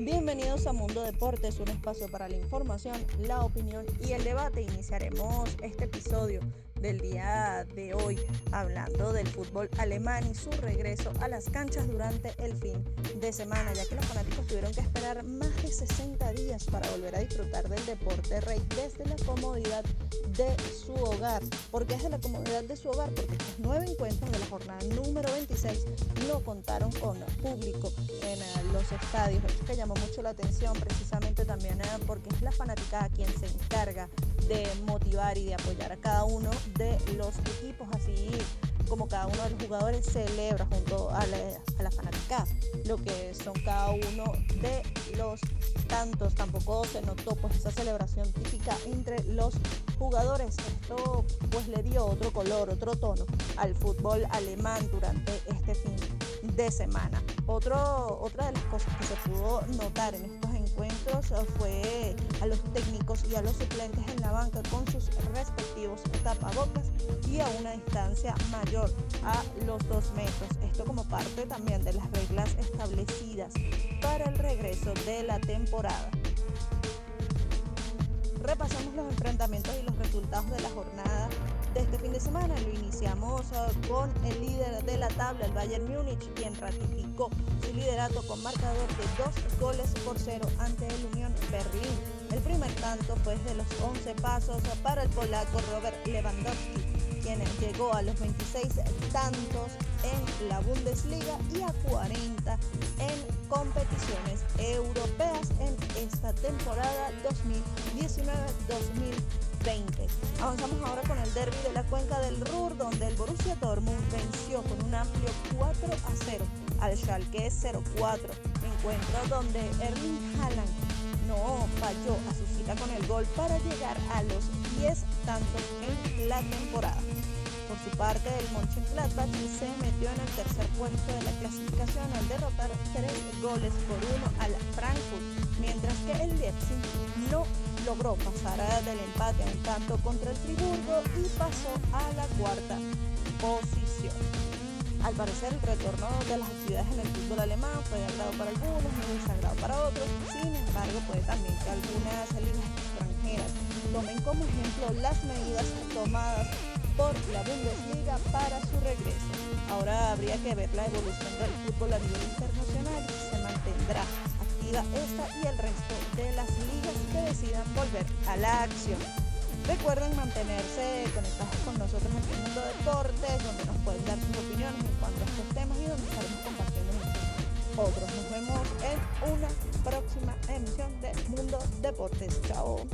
Bienvenidos a Mundo Deportes, un espacio para la información, la opinión y el debate. Iniciaremos este episodio del día de hoy hablando del fútbol alemán y su regreso a las canchas durante el fin de semana, ya que los fanáticos tuvieron que esperar más de 60 días para volver a disfrutar del deporte rey desde la comodidad de su hogar. porque es de la comodidad de su hogar? Porque estos nueve encuentros de la jornada número 26 no contaron con público en los estadios, hecho que llamó mucho la atención precisamente también eh, porque es la fanática quien se encarga de motivar y de apoyar a cada uno equipos, así como cada uno de los jugadores celebra junto a la, a lo que son cada uno de los tantos. Tampoco se notó pues esa celebración típica entre los jugadores. Esto pues le dio otro color, otro tono al fútbol alemán durante este fin de semana. Otro, otra de las cosas que se pudo notar en estos encuentros fue a los técnicos y a los suplentes en la banca con sus respectivos tapabocas y a una distancia mayor a los dos metros. Esto como parte también de las reglas establecidas para el regreso de la temporada. Repasamos los enfrentamientos este fin de semana. Lo iniciamos uh, con el líder de la tabla, el Bayern Múnich, quien ratificó su liderato con marcador de dos goles por cero ante el Unión Berlín. El primer tanto fue de los 11 pasos para el polaco Robert Lewandowski, quien llegó a los 26 tantos en la Bundesliga y a 40 en competiciones europeas en esta temporada 2019-2020. Avanzamos ahora con el derby de la cuenca del Ruhr, donde el Borussia Dortmund venció con un amplio 4 a 0 al Schalke 04. Encuentro donde Erling Haaland no falló a su cita con el gol para llegar a los 10 tantos en la temporada. Por su parte, el Mönchengladbach se metió en el tercer puesto de la clasificación al derrotar 3 goles por 1 al Frankfurt, mientras que el Leipzig no logró pasar del empate a un tanto contra el Friburgo y pasó a la cuarta posición. Al parecer el retorno de las actividades en el fútbol alemán fue de agrado para algunos y desagrado para otros, sin embargo puede también que algunas ligas extranjeras tomen como ejemplo las medidas tomadas por la Bundesliga para su regreso. Ahora habría que ver la evolución del fútbol a nivel internacional y se mantendrá esta y el resto de decidan volver a la acción. Recuerden mantenerse conectados con nosotros en el mundo deportes, donde nos pueden dar sus opiniones en cuanto a estos temas y donde estaremos compartiendo otros. Nos vemos en una próxima emisión de Mundo Deportes. Chao.